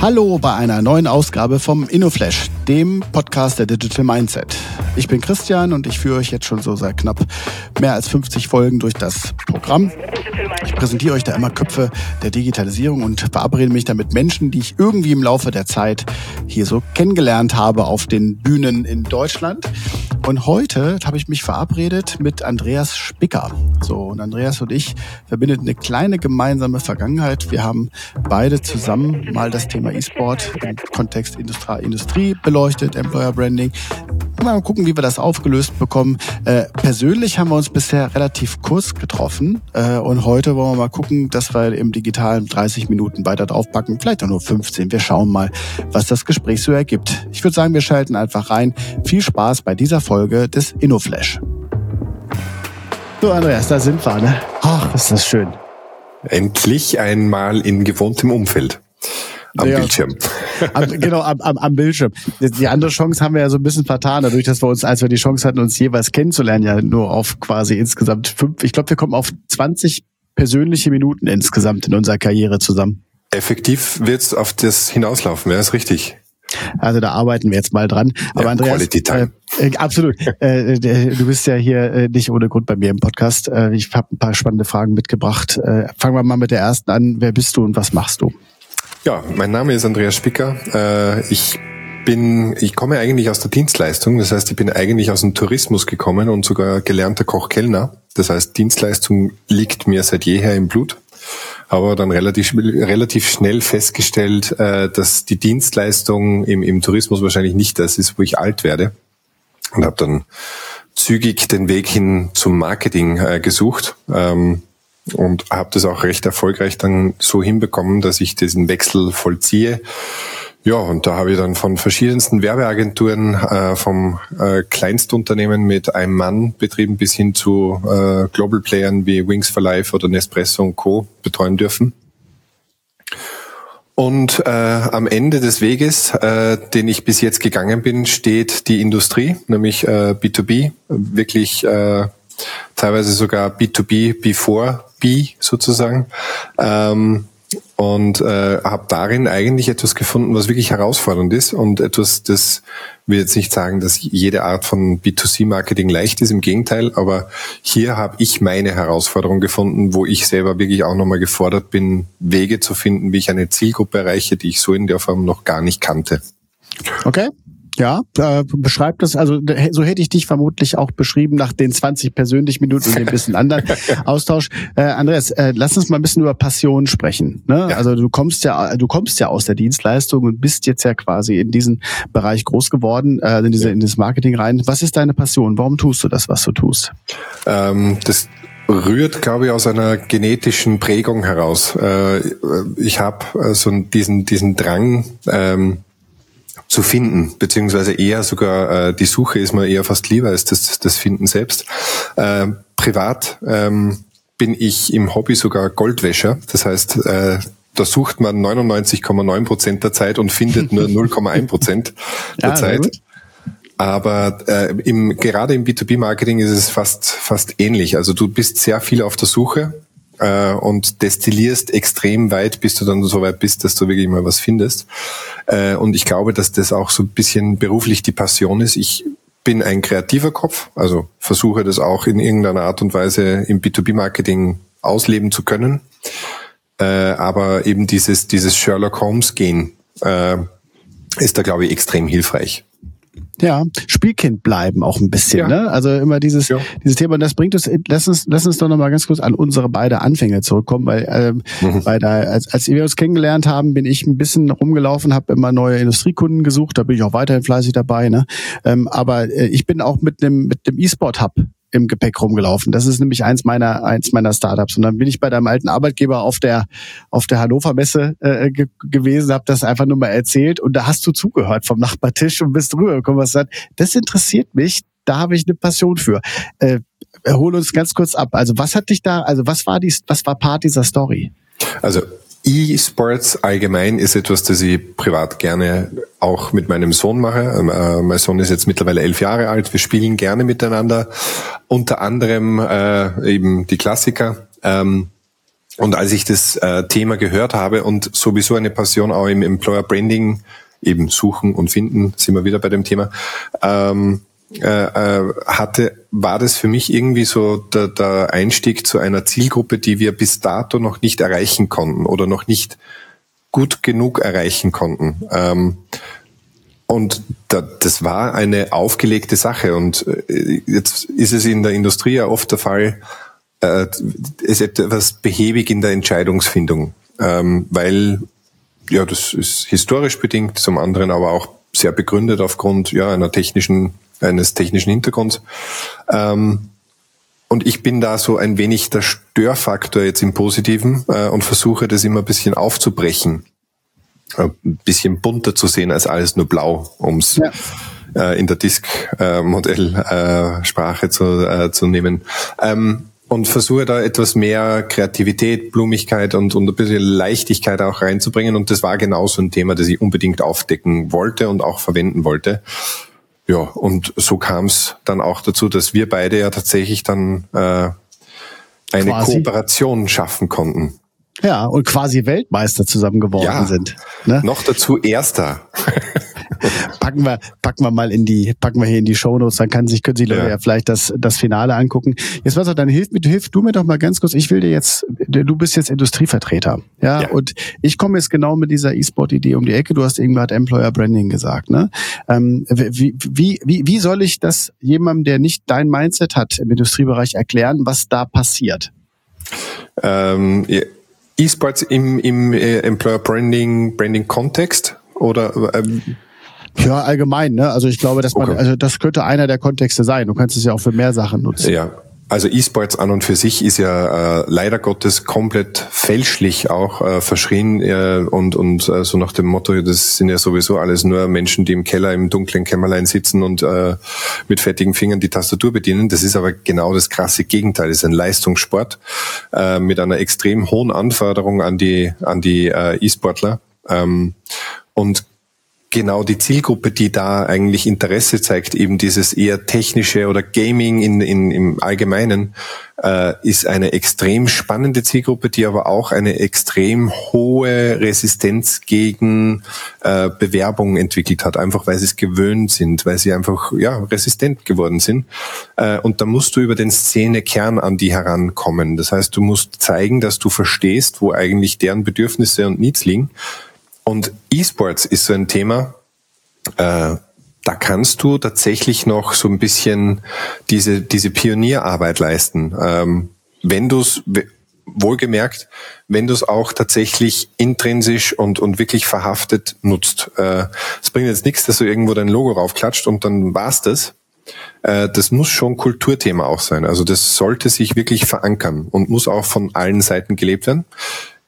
Hallo bei einer neuen Ausgabe vom InnoFlash, dem Podcast der Digital Mindset. Ich bin Christian und ich führe euch jetzt schon so seit knapp mehr als 50 Folgen durch das Programm. Ich präsentiere euch da immer Köpfe der Digitalisierung und verabrede mich da mit Menschen, die ich irgendwie im Laufe der Zeit hier so kennengelernt habe auf den Bühnen in Deutschland. Und heute habe ich mich verabredet mit Andreas Spicker. So, und Andreas und ich verbindet eine kleine gemeinsame Vergangenheit. Wir haben beide zusammen mal das Thema E-Sport im Kontext Industrie, beleuchtet, Employer Branding. Mal gucken, wie wir das aufgelöst bekommen. Äh, persönlich haben wir uns bisher relativ kurz getroffen äh, und heute wollen wir mal gucken, dass wir im digitalen 30 Minuten weiter draufpacken, vielleicht auch nur 15. Wir schauen mal, was das Gespräch so ergibt. Ich würde sagen, wir schalten einfach rein. Viel Spaß bei dieser Folge des InnoFlash. So, Andreas, da sind wir, ne? Ach, ist das schön. Endlich einmal in gewohntem Umfeld. Am ja, Bildschirm. Am, genau, am, am, am Bildschirm. Die andere Chance haben wir ja so ein bisschen vertan, dadurch, dass wir uns, als wir die Chance hatten, uns jeweils kennenzulernen, ja nur auf quasi insgesamt fünf, ich glaube, wir kommen auf 20 persönliche Minuten insgesamt in unserer Karriere zusammen. Effektiv wird es auf das hinauslaufen, ja, ist richtig. Also da arbeiten wir jetzt mal dran. Aber ja, Andreas, äh, äh, absolut. äh, du bist ja hier äh, nicht ohne Grund bei mir im Podcast. Äh, ich habe ein paar spannende Fragen mitgebracht. Äh, fangen wir mal mit der ersten an. Wer bist du und was machst du? Ja, mein Name ist Andreas Spicker. Äh, ich bin, ich komme eigentlich aus der Dienstleistung. Das heißt, ich bin eigentlich aus dem Tourismus gekommen und sogar gelernter Koch-Kellner. Das heißt, Dienstleistung liegt mir seit jeher im Blut. Aber dann relativ, relativ schnell festgestellt, äh, dass die Dienstleistung im, im Tourismus wahrscheinlich nicht das ist, wo ich alt werde. Und habe dann zügig den Weg hin zum Marketing äh, gesucht. Ähm, und habe das auch recht erfolgreich dann so hinbekommen, dass ich diesen Wechsel vollziehe. Ja, und da habe ich dann von verschiedensten Werbeagenturen, äh, vom äh, Kleinstunternehmen mit einem Mann betrieben bis hin zu äh, Global Playern wie Wings for Life oder Nespresso und Co. betreuen dürfen. Und äh, am Ende des Weges, äh, den ich bis jetzt gegangen bin, steht die Industrie, nämlich äh, B2B, wirklich äh, teilweise sogar B2B before B sozusagen. Ähm, und äh, habe darin eigentlich etwas gefunden, was wirklich herausfordernd ist und etwas, das will jetzt nicht sagen, dass jede Art von B2C-Marketing leicht ist, im Gegenteil, aber hier habe ich meine Herausforderung gefunden, wo ich selber wirklich auch nochmal gefordert bin, Wege zu finden, wie ich eine Zielgruppe erreiche, die ich so in der Form noch gar nicht kannte. Okay, ja, äh, beschreibt das, also so hätte ich dich vermutlich auch beschrieben nach den 20 persönlichen Minuten und dem bisschen anderen Austausch. Äh, Andreas, äh, lass uns mal ein bisschen über Passion sprechen. Ne? Ja. Also du kommst ja, du kommst ja aus der Dienstleistung und bist jetzt ja quasi in diesen Bereich groß geworden, äh, in, diese, in das Marketing rein. Was ist deine Passion? Warum tust du das, was du tust? Ähm, das rührt, glaube ich, aus einer genetischen Prägung heraus. Äh, ich habe äh, so diesen, diesen Drang, ähm, zu finden, beziehungsweise eher sogar äh, die Suche ist mir eher fast lieber als das, das Finden selbst. Äh, privat ähm, bin ich im Hobby sogar Goldwäscher. Das heißt, äh, da sucht man 99,9 Prozent der Zeit und findet nur 0,1 Prozent der ja, Zeit. Aber äh, im, gerade im B2B-Marketing ist es fast, fast ähnlich. Also du bist sehr viel auf der Suche äh, und destillierst extrem weit, bis du dann so weit bist, dass du wirklich mal was findest. Äh, und ich glaube, dass das auch so ein bisschen beruflich die Passion ist. Ich bin ein kreativer Kopf, also versuche das auch in irgendeiner Art und Weise im B2B-Marketing ausleben zu können. Äh, aber eben dieses, dieses Sherlock Holmes-Gehen äh, ist da, glaube ich, extrem hilfreich. Ja, Spielkind bleiben auch ein bisschen, ja. ne? Also immer dieses ja. dieses Thema. Und das bringt uns. Lass uns lass uns doch noch mal ganz kurz an unsere beide Anfänge zurückkommen, weil ähm, mhm. bei der, als, als wir uns kennengelernt haben, bin ich ein bisschen rumgelaufen, habe immer neue Industriekunden gesucht. Da bin ich auch weiterhin fleißig dabei, ne? Ähm, aber äh, ich bin auch mit dem mit dem E-Sport Hub im Gepäck rumgelaufen. Das ist nämlich eins meiner eins meiner Startups. Und dann bin ich bei deinem alten Arbeitgeber auf der auf der Hannover Messe äh, ge gewesen, habe das einfach nur mal erzählt und da hast du zugehört vom Nachbartisch und bist rübergekommen und gesagt, das interessiert mich, da habe ich eine Passion für. Äh, hol uns ganz kurz ab. Also was hat dich da, also was war die, was war Part dieser Story? Also E-Sports allgemein ist etwas, das ich privat gerne auch mit meinem Sohn mache. Ähm, äh, mein Sohn ist jetzt mittlerweile elf Jahre alt. Wir spielen gerne miteinander. Unter anderem äh, eben die Klassiker. Ähm, Und als ich das äh, Thema gehört habe und sowieso eine Passion auch im Employer Branding, eben suchen und finden, sind wir wieder bei dem Thema, ähm, äh, äh, hatte, war das für mich irgendwie so der, der Einstieg zu einer Zielgruppe, die wir bis dato noch nicht erreichen konnten oder noch nicht gut genug erreichen konnten. Ähm, und da, das war eine aufgelegte Sache. Und äh, jetzt ist es in der Industrie ja oft der Fall, äh, ist etwas behäbig in der Entscheidungsfindung, ähm, weil ja, das ist historisch bedingt, zum anderen aber auch sehr begründet aufgrund ja einer technischen eines technischen Hintergrunds. Ähm, und ich bin da so ein wenig der Störfaktor jetzt im Positiven äh, und versuche das immer ein bisschen aufzubrechen, äh, ein bisschen bunter zu sehen als alles nur blau, ums ja. äh, in der Disk-Modell-Sprache äh, zu, äh, zu nehmen. Ähm, und versuche da etwas mehr Kreativität, Blumigkeit und, und ein bisschen Leichtigkeit auch reinzubringen. Und das war genau so ein Thema, das ich unbedingt aufdecken wollte und auch verwenden wollte. Ja, und so kam es dann auch dazu, dass wir beide ja tatsächlich dann äh, eine quasi. Kooperation schaffen konnten. Ja, und quasi Weltmeister zusammen geworden ja, sind. Ne? Noch dazu Erster. packen wir, packen wir mal in die, packen wir hier in die Shownotes, dann kann sich, können sich Leute ja. ja vielleicht das, das Finale angucken. Jetzt was dann hilf, hilf du mir doch mal ganz kurz. Ich will dir jetzt, du bist jetzt Industrievertreter, ja, ja. und ich komme jetzt genau mit dieser E-Sport-Idee um die Ecke. Du hast irgendwann Employer Branding gesagt, ne? Ähm, wie, wie, wie, wie soll ich das jemandem, der nicht dein Mindset hat im Industriebereich erklären, was da passiert? Ähm, E-Sports im, im äh, Employer Branding, Branding Kontext oder ähm, ja, allgemein, ne? Also ich glaube, dass man, okay. also das könnte einer der Kontexte sein. Du kannst es ja auch für mehr Sachen nutzen. Ja. Also E-Sports an und für sich ist ja äh, leider Gottes komplett fälschlich auch äh, verschrien äh, und und äh, so nach dem Motto, das sind ja sowieso alles nur Menschen, die im Keller im dunklen Kämmerlein sitzen und äh, mit fettigen Fingern die Tastatur bedienen. Das ist aber genau das krasse Gegenteil. Das ist ein Leistungssport äh, mit einer extrem hohen Anforderung an die an die äh, E-Sportler. Ähm, und genau die Zielgruppe, die da eigentlich Interesse zeigt, eben dieses eher technische oder Gaming in, in, im Allgemeinen, äh, ist eine extrem spannende Zielgruppe, die aber auch eine extrem hohe Resistenz gegen äh, Bewerbungen entwickelt hat, einfach weil sie es gewöhnt sind, weil sie einfach ja resistent geworden sind. Äh, und da musst du über den Szenekern an die herankommen. Das heißt, du musst zeigen, dass du verstehst, wo eigentlich deren Bedürfnisse und Needs liegen und E-Sports ist so ein Thema, äh, da kannst du tatsächlich noch so ein bisschen diese, diese Pionierarbeit leisten. Ähm, wenn du es, wohlgemerkt, wenn du es auch tatsächlich intrinsisch und, und wirklich verhaftet nutzt. Äh, es bringt jetzt nichts, dass du irgendwo dein Logo raufklatscht und dann war's das. Äh, das muss schon Kulturthema auch sein. Also das sollte sich wirklich verankern und muss auch von allen Seiten gelebt werden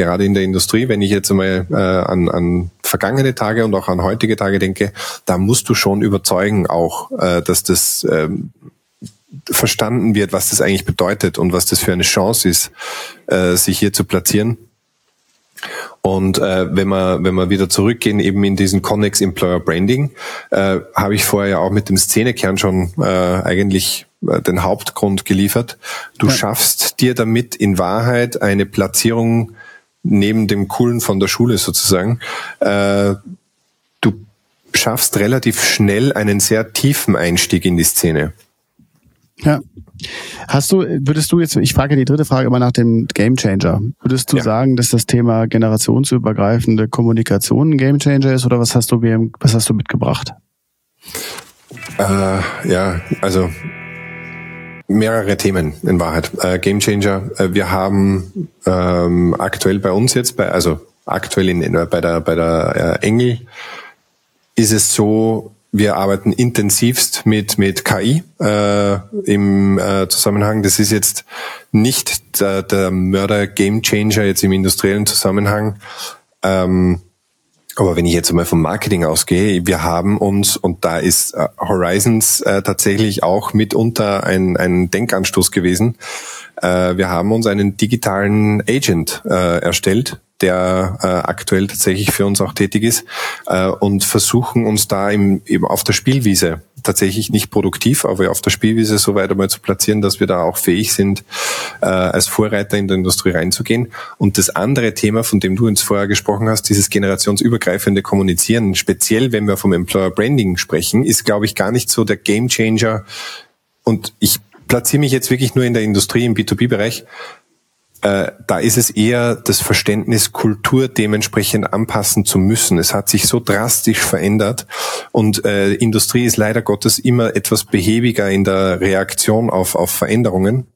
gerade in der Industrie, wenn ich jetzt einmal äh, an, an vergangene Tage und auch an heutige Tage denke, da musst du schon überzeugen auch, äh, dass das ähm, verstanden wird, was das eigentlich bedeutet und was das für eine Chance ist, äh, sich hier zu platzieren. Und äh, wenn wir wenn wir wieder zurückgehen eben in diesen Connex Employer Branding, äh, habe ich vorher ja auch mit dem Szenekern schon äh, eigentlich äh, den Hauptgrund geliefert. Du ja. schaffst dir damit in Wahrheit eine Platzierung neben dem Coolen von der Schule sozusagen, äh, du schaffst relativ schnell einen sehr tiefen Einstieg in die Szene. Ja. Hast du, würdest du jetzt, ich frage die dritte Frage immer nach dem Game Changer. Würdest du ja. sagen, dass das Thema generationsübergreifende Kommunikation ein Game Changer ist oder was hast du, was hast du mitgebracht? Äh, ja, also mehrere Themen in Wahrheit. Äh, Game Changer. Äh, wir haben ähm, aktuell bei uns jetzt, bei, also aktuell in, in, bei der bei der äh, Engel ist es so, wir arbeiten intensivst mit mit KI äh, im äh, Zusammenhang. Das ist jetzt nicht der, der Mörder Game Changer jetzt im industriellen Zusammenhang. Ähm, aber wenn ich jetzt mal vom Marketing ausgehe, wir haben uns, und da ist äh, Horizons äh, tatsächlich auch mitunter ein, ein Denkanstoß gewesen, äh, wir haben uns einen digitalen Agent erstellt, der aktuell tatsächlich für uns auch tätig ist und versuchen uns da eben auf der Spielwiese tatsächlich nicht produktiv, aber auf der Spielwiese so weit einmal zu platzieren, dass wir da auch fähig sind, äh, als Vorreiter in der Industrie reinzugehen. Und das andere Thema, von dem du uns vorher gesprochen hast, dieses generationsübergreifende Kommunizieren, speziell wenn wir vom Employer Branding sprechen, ist, glaube ich, gar nicht so der Game Changer. Und ich platziere mich jetzt wirklich nur in der Industrie, im B2B-Bereich äh, da ist es eher das Verständnis, Kultur dementsprechend anpassen zu müssen. Es hat sich so drastisch verändert und äh, Industrie ist leider Gottes immer etwas behäbiger in der Reaktion auf, auf Veränderungen.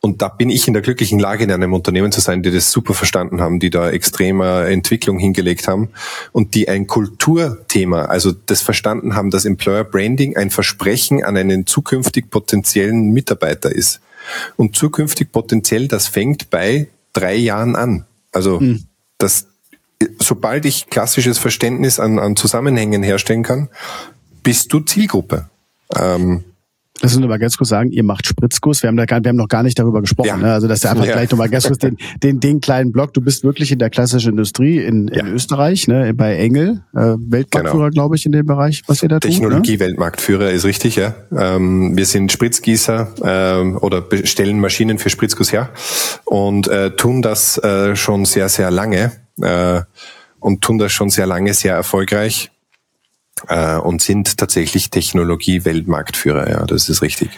Und da bin ich in der glücklichen Lage, in einem Unternehmen zu sein, die das super verstanden haben, die da extreme Entwicklung hingelegt haben und die ein Kulturthema, also das verstanden haben, dass Employer Branding ein Versprechen an einen zukünftig potenziellen Mitarbeiter ist. Und zukünftig potenziell, das fängt bei drei Jahren an. Also mhm. das, sobald ich klassisches Verständnis an, an Zusammenhängen herstellen kann, bist du Zielgruppe. Ähm, Lass uns aber ganz kurz sagen, ihr macht Spritzguss. Wir haben, da gar, wir haben noch gar nicht darüber gesprochen. Ja. Ne? Also, dass der einfach ja. gleich nochmal ganz kurz den, den, den kleinen Block. Du bist wirklich in der klassischen Industrie in, in ja. Österreich, ne? bei Engel, äh, Weltmarktführer, genau. glaube ich, in dem Bereich, was ihr da tun. Technologie-Weltmarktführer ne? ist richtig, ja. Ähm, wir sind Spritzgießer ähm, oder stellen Maschinen für Spritzguss her und äh, tun das äh, schon sehr, sehr lange äh, und tun das schon sehr lange sehr erfolgreich und sind tatsächlich Technologie-Weltmarktführer. Ja, das ist richtig.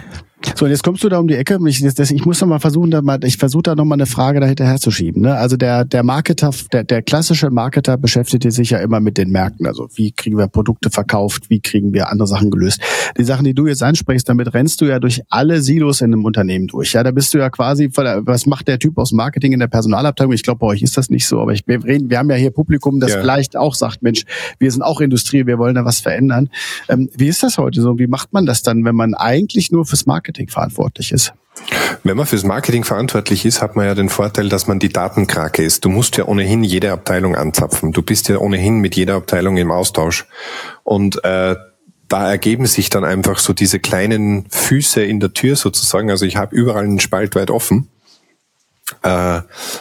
So, und jetzt kommst du da um die Ecke. Ich, das, ich muss noch mal versuchen, da mal, ich versuche da noch mal eine Frage dahinter herzuschieben. Ne? Also der, der Marketer, der, der klassische Marketer beschäftigt sich ja immer mit den Märkten. Also wie kriegen wir Produkte verkauft, wie kriegen wir andere Sachen gelöst. Die Sachen, die du jetzt ansprichst, damit rennst du ja durch alle Silos in einem Unternehmen durch. Ja, da bist du ja quasi, was macht der Typ aus Marketing in der Personalabteilung? Ich glaube, bei euch ist das nicht so, aber ich, wir, reden, wir haben ja hier Publikum, das ja. vielleicht auch sagt, Mensch, wir sind auch Industrie, wir wollen da was verändern. Ähm, wie ist das heute so? Wie macht man das dann, wenn man eigentlich nur fürs Marketing Marketing verantwortlich ist. Wenn man fürs Marketing verantwortlich ist, hat man ja den Vorteil, dass man die Datenkrake ist. Du musst ja ohnehin jede Abteilung anzapfen. Du bist ja ohnehin mit jeder Abteilung im Austausch. Und äh, da ergeben sich dann einfach so diese kleinen Füße in der Tür sozusagen. Also ich habe überall einen Spalt weit offen äh,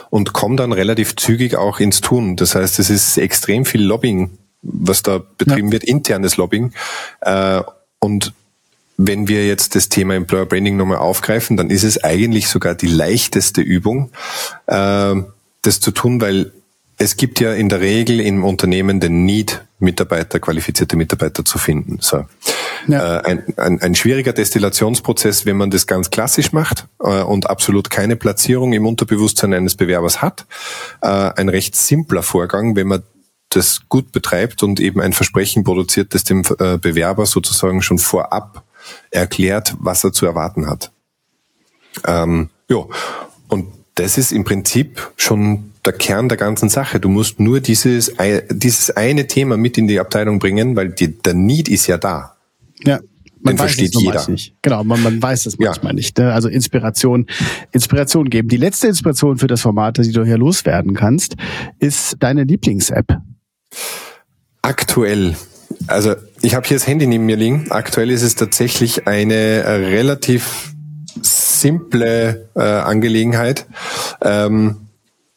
und komme dann relativ zügig auch ins Tun. Das heißt, es ist extrem viel Lobbying, was da betrieben ja. wird, internes Lobbying. Äh, und wenn wir jetzt das Thema Employer Branding nochmal aufgreifen, dann ist es eigentlich sogar die leichteste Übung, äh, das zu tun, weil es gibt ja in der Regel im Unternehmen den Need, Mitarbeiter, qualifizierte Mitarbeiter zu finden. So. Ja. Äh, ein, ein, ein schwieriger Destillationsprozess, wenn man das ganz klassisch macht äh, und absolut keine Platzierung im Unterbewusstsein eines Bewerbers hat. Äh, ein recht simpler Vorgang, wenn man das gut betreibt und eben ein Versprechen produziert, das dem äh, Bewerber sozusagen schon vorab erklärt, was er zu erwarten hat. Ähm, ja, und das ist im Prinzip schon der Kern der ganzen Sache. Du musst nur dieses, dieses eine Thema mit in die Abteilung bringen, weil die, der Need ist ja da. Ja. Man Den versteht jeder. Nicht. Genau, man, man weiß es manchmal ja. nicht. Ne? Also Inspiration, Inspiration geben. Die letzte Inspiration für das Format, die du hier loswerden kannst, ist deine Lieblings-App. Aktuell also ich habe hier das Handy neben mir liegen. Aktuell ist es tatsächlich eine äh, relativ simple äh, Angelegenheit, ähm,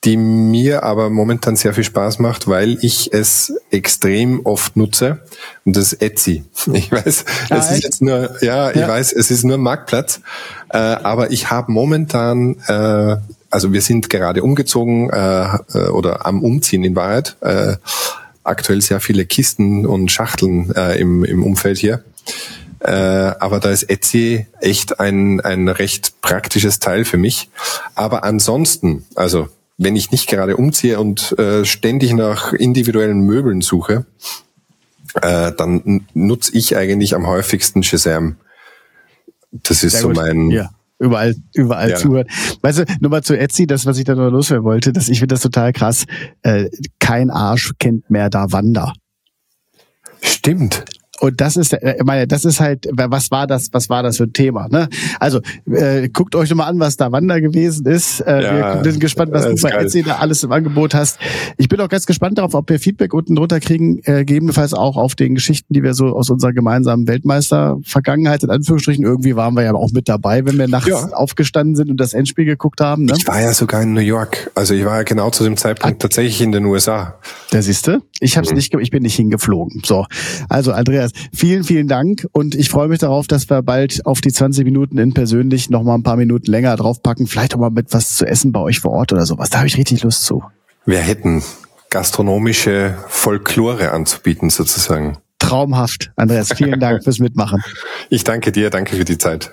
die mir aber momentan sehr viel Spaß macht, weil ich es extrem oft nutze. Und das ist Etsy. Ich weiß, ah, es ist jetzt nur, ja, ich ja. weiß, es ist nur Marktplatz, äh, aber ich habe momentan äh, also wir sind gerade umgezogen äh, äh oder am Umziehen in Wahrheit. Äh, aktuell sehr viele Kisten und Schachteln äh, im, im Umfeld hier. Äh, aber da ist Etsy echt ein, ein recht praktisches Teil für mich. Aber ansonsten, also wenn ich nicht gerade umziehe und äh, ständig nach individuellen Möbeln suche, äh, dann nutze ich eigentlich am häufigsten Shazam. Das ist Sehr so mein, ja überall, überall ja. zuhört. Weißt du, nur mal zu Etsy, das, was ich da noch loswerden wollte, dass ich finde das total krass. Äh, kein Arsch kennt mehr da Wander. Stimmt. Und das ist, äh, ich meine, das ist halt, was war das, was war das für ein Thema? Ne? Also äh, guckt euch nochmal an, was da Wander gewesen ist. Äh, ja, wir sind gespannt, was du bei Etsy da alles im Angebot hast. Ich bin auch ganz gespannt darauf, ob wir Feedback unten drunter kriegen, äh, gegebenenfalls auch auf den Geschichten, die wir so aus unserer gemeinsamen Weltmeister-Vergangenheit, in Anführungsstrichen, irgendwie waren wir ja auch mit dabei, wenn wir nachts ja. aufgestanden sind und das Endspiel geguckt haben. Ne? Ich war ja sogar in New York. Also ich war ja genau zu dem Zeitpunkt ah. tatsächlich in den USA. Der siehste, ich hab's mhm. nicht, ich bin nicht hingeflogen. So, also Andreas, vielen, vielen Dank und ich freue mich darauf, dass wir bald auf die 20 Minuten in persönlich noch mal ein paar Minuten länger draufpacken, vielleicht auch mal mit was zu essen bei euch vor Ort oder sowas. Da habe ich richtig Lust zu. Wir hätten gastronomische Folklore anzubieten sozusagen. Traumhaft, Andreas. Vielen Dank fürs Mitmachen. Ich danke dir, danke für die Zeit.